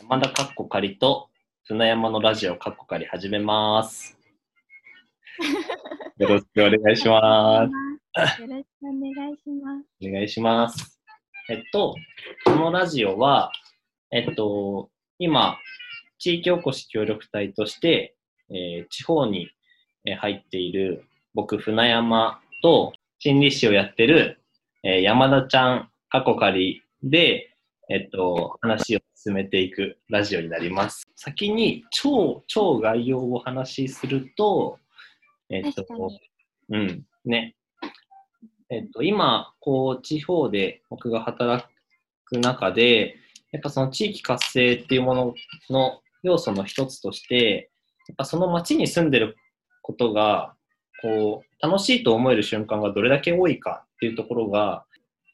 山田かっこかりと船山のラジオかっこかり始めます。よろしくお願いします。よろしくお願いします。お願いします。えっと、このラジオは、えっと、今、地域おこし協力隊として、えー地方にえー入っている僕、船山と心理師をやってる、えー山田ちゃん、過去仮で、えっと、話を進めていくラジオになります。先に超、超概要をお話しすると、えっとうん、ね。えっと、今、こう、地方で僕が働く中で、やっぱその地域活性っていうものの要素の一つとして、やっぱその町に住んでることが、こう、楽しいと思える瞬間がどれだけ多いかっていうところが、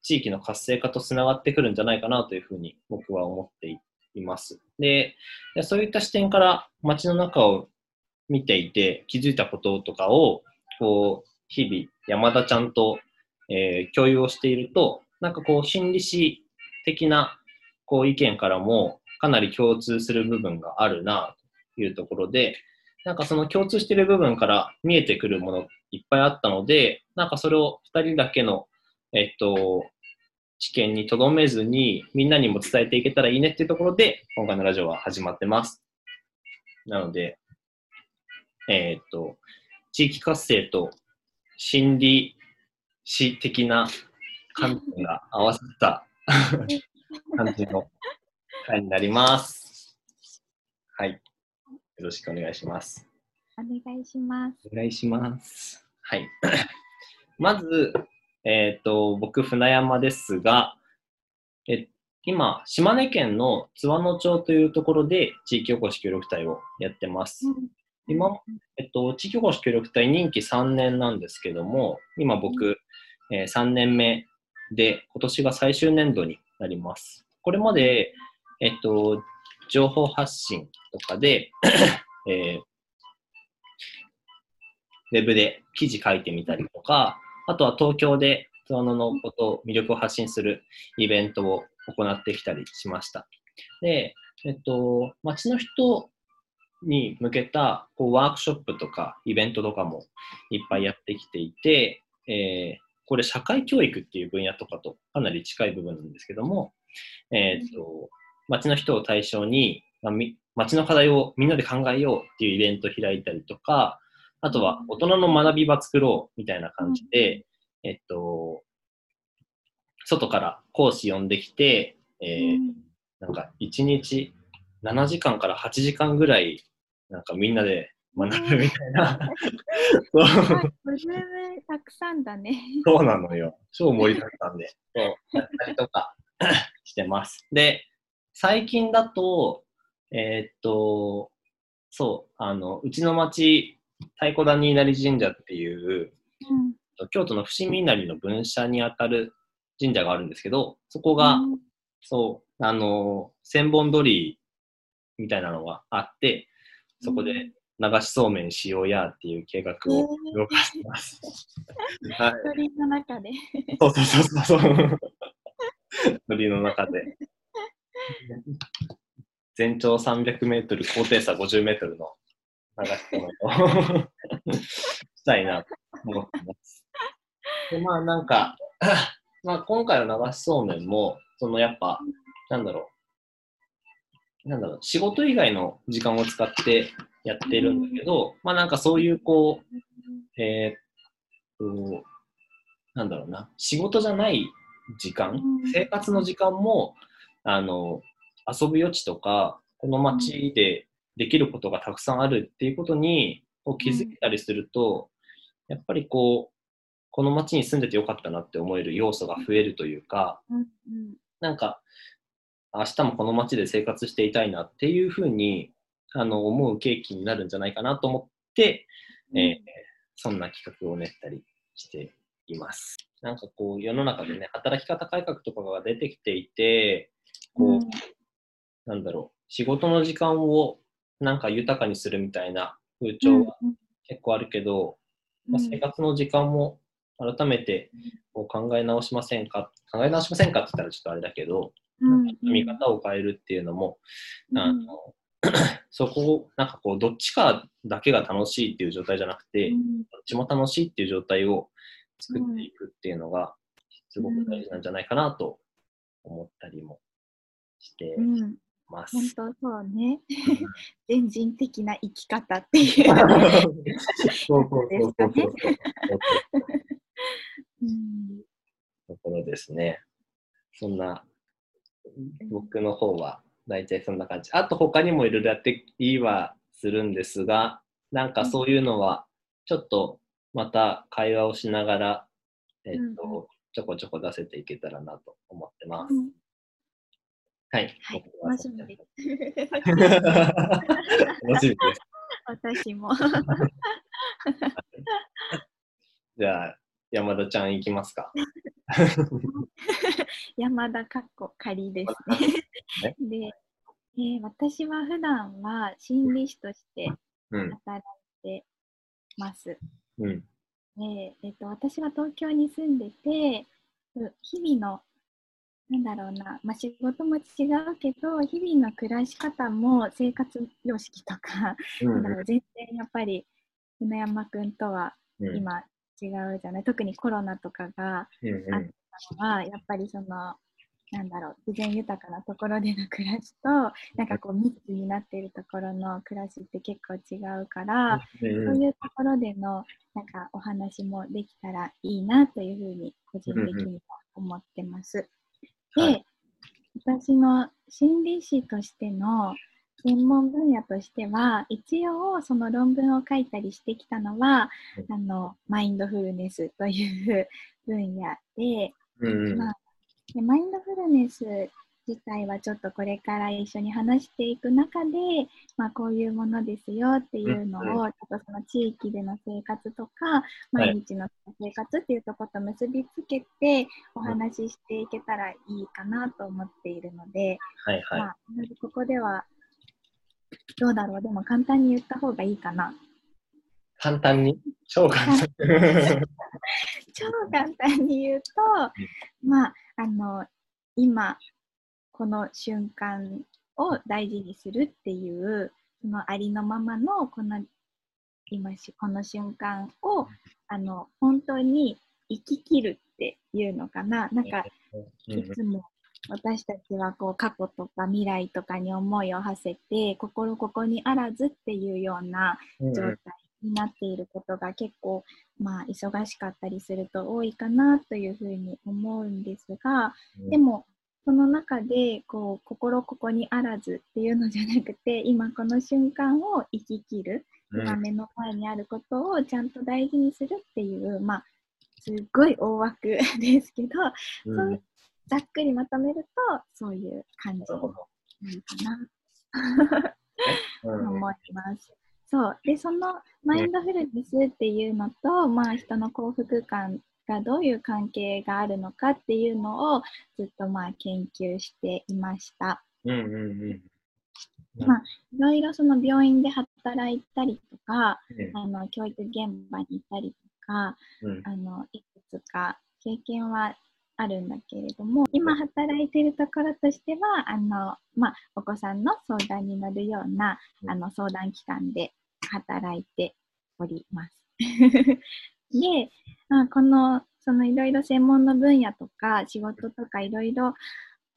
地域の活性化とつながってくるんじゃないかなというふうに僕は思っています。で、そういった視点から街の中を見ていて気づいたこととかを、こう、日々山田ちゃんと、えー共有をしていると、なんかこう、心理師的なこう意見からもかなり共通する部分があるなというところで、なんかその共通している部分から見えてくるものいっぱいあったので、なんかそれを2人だけの、えっと、知見にとどめずに、みんなにも伝えていけたらいいねっていうところで、今回のラジオは始まってます。なので、えーっと、地域活性と心理史的な観点が合わさった 感じの回になります。はい。よろしくお願いします。お願いします。お願いします。はい。まず、えっ、と、僕、船山ですが、え今、島根県の津和野町というところで地域おこし協力隊をやってます。今、えっと、地域おこし協力隊任期3年なんですけども、今僕、えー3年目で、今年が最終年度になります。これまで、えっと、情報発信とかで、えーウェブで記事書いてみたりとか、あとは東京で津和野のこと、魅力を発信するイベントを行ってきたりしました。で、えっと、街の人に向けたこうワークショップとかイベントとかもいっぱいやってきていて、えーこれ社会教育っていう分野とかとかなり近い部分なんですけども、えーっと、街の人を対象に、まあ街の課題をみんなで考えようっていうイベントを開いたりとか、あとは大人の学び場作ろうみたいな感じで、えっと、外から講師呼んできて、えーなんか1日7時間から8時間ぐらい、なんかみんなで学ぶみたいな。そうはい、ボリュームたくさんだね。そうなのよ。超盛りだったんで、そう、やったりとか してます。で、最近だと、えーっと、そう、あの、うちの町、太鼓谷稲荷神社っていう、うん京都の伏見稲荷の分社にあたる神社があるんですけど、そこが、うんそう、あの、千本鳥居みたいなのがあって、そこで流しそうめんしようやっていう計画を動かしてます。はい。鳥の中で。そうそうそうそうそう。鳥の中で。全長300メートル、高低差50メートルの流しそうめんをしたいなと思ってます。で、まあなんか、まあ今回の流しそうめんも、そのやっぱ、なんだろう、なんだろう、仕事以外の時間を使ってやってるんだけど、まあなんかそういうこう、えーっと、なんだろうな、仕事じゃない時間、うん。生活の時間も、あの、遊ぶ余地とか、この街でできることがたくさんあるっていうことに気づいたりすると、やっぱりこう、この街に住んでてよかったなって思える要素が増えるというか、うんうん。なんか、明日もこの街で生活していたいなっていうふうにあの思う契機になるんじゃないかなと思って、えーそんな企画を練ったりしています。なんかこう世の中でね、働き方改革とかが出てきていて、こう、うん。なんだろう、仕事の時間をなんか豊かにするみたいな風潮がうん。結構あるけど、うん。まあ、生活の時間も改めてこう考え直しませんか？考え直しませんかって言ったらちょっとあれだけど、うん。見方を変えるっていうのも、うん。あの そこを、なんかこう、どっちかだけが楽しいっていう状態じゃなくて、うん。どっちも楽しいっていう状態を作っていくっていうのが、すごく大事なんじゃないかなと思ったりもして。うん、ます。本当そうね。全人的な生き方っていう。そうそうそうそう そうそう。うんところですね。そんな、僕の方は大体そんな感じ。あと他にもいろいろやっていいはするんですが、なんかそういうのは、ちょっとまた会話をしながら、えっと、うんうちょこちょこ出せていけたらなと思ってます。うんはい。はい、楽しみです。楽しみです。私も。じゃあ、山田ちゃん行きますか。山田かっこ仮ですね。で、えー私は普段は心理師としてうん。働いてます。うん。でえっと私は東京に住んでて、う日々のなんだろうな、まあ、仕事も違うけど、日々の暮らし方も生活様式とか、うん。全然やっぱり船山くんとはうん。今違うじゃない、特にコロナとかがうんあったのは、やっぱりその、なんだろう、自然豊かなところでの暮らしと、なんかこう密になっているところの暮らしって結構違うから、うん。そういうところでのなんかお話もできたらいいなというふうに個人的には思ってます。はい。で、私の心理師としての専門分野としては、一応その論文を書いたりしてきたのは、うあのマインドフルネスという分野で、うんうん。まあでマインドフルネス自体はちょっとこれから一緒に話していく中で、まあ、こういうものですよっていうのうんを、ちょっとその地域での生活とか、毎日の生活っていうところと結びつけてお話ししていけたらいいかなと思っているので、はいはい。まあ、ここではどうだろう、でも簡単に言った方がいいかな。簡単に？超簡単。超簡単に言うと、まあ、あの、今、この瞬間を大事にするっていう、そのありのままの、この、今し、この瞬間を、あの、本当に生き切るっていうのかな。なんか、うん。いつも私たちはこう過去とか未来とかに思いを馳せて心ここにあらずっていうようなうん。状態になっていることが結構まあ忙しかったりすると多いかなというふうに思うんですがでもその中でこう心ここにあらずっていうのじゃなくて 今この瞬間を生き切るうん。今目の前にあることをちゃんと大事にするっていうまあすっごい大枠 ですけどうん。そうざっくりまとめるとそういう感じ。なのかな。うん。と思います。そう。でそのマインドフルネスっていうのと、まあ、人の幸福感がどういう関係があるのかっていうのをずっとまあ研究していました。うんうんうんまあいろいろその病院で働いたりとかうんあの教育現場に行ったりとかうんあのいくつか経験はあるんだけれども今働いているところとしてはあの、まあ、お子さんの相談に乗るようなうんあの相談機関で働いております。で、まあ、このそのいろいろ専門の分野とか仕事とかいろいろ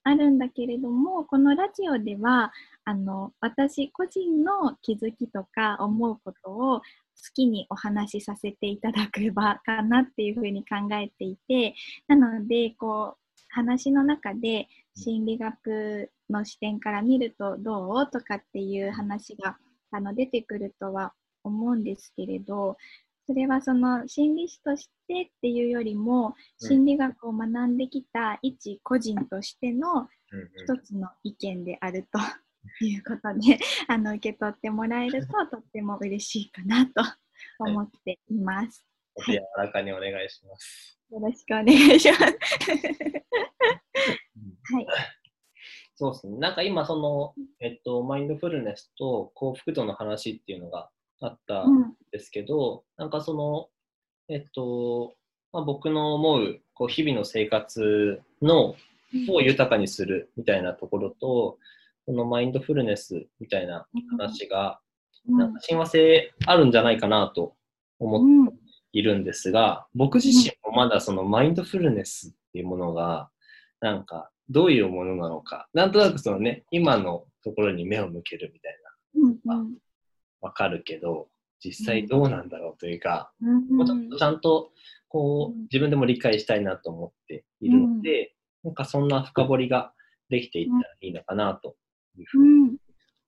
あるんだけれどもこのラジオではあの私個人の気づきとか思うことを好きにお話しさせていただく場かなっていうふうに考えていてなのでこう話の中で心理学の視点から見るとどう？とかっていう話があの出てくるとは思うんですけれどそれはその心理師としてっていうよりもうん心理学を学んできた一個人としてのうん一つの意見であると いうことであの受け取ってもらえるととっても嬉しいかなと思っています。お手柔らかにお願いします。よろしくお願いします。は い。そうですね。なんか今、その、えっと、マインドフルネスと幸福度の話っていうのがあったんうん。ですけど、なんかその、えっと、まあ、僕の思うこう日々の生活のを豊かにするみたいなところと、このマインドフルネスみたいな話が、うん。なんか親和性あるんじゃないかなと思ってうん。いるんですが、僕自身もまだそのマインドフルネスっていうものが、なんかどういうものなのか、なんとなくそのね、今のところに目を向けるみたいな、うんうんわかるけど、実際どうなんだろうというか、ちょっとちゃんとこう自分でも理解したいなと思っているので、なんかそんな深掘りができていったらいいのかなというふううにん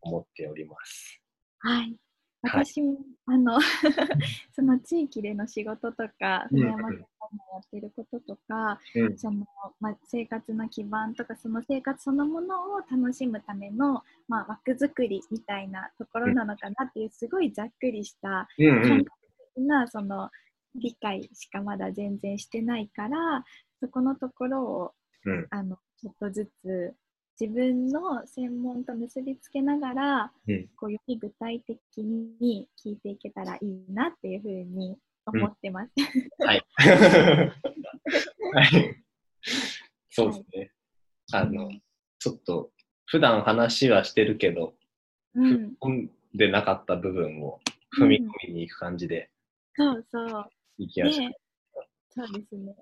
思っております。はい。はい。私も、あの、その地域での仕事とか、うん。船山さんもやってることとか、うん。その、まあ、生活の基盤とか、その生活そのものを楽しむための、まあ、枠作りみたいなところなのかなっていう、すごいざっくりしたうん。感覚的な、その、理解しかまだ全然してないから、そこのところを、うん。あの、ちょっとずつ、自分の専門と結びつけながら、うんこうより具体的に聞いていけたらいいなっていうふうに思ってます。はい。はい。そうですね。あのうん、ちょっと普段話はしてるけど、うん、踏んでなかった部分を踏み込みに行く感じでそうそう。いきました。ねそうですね。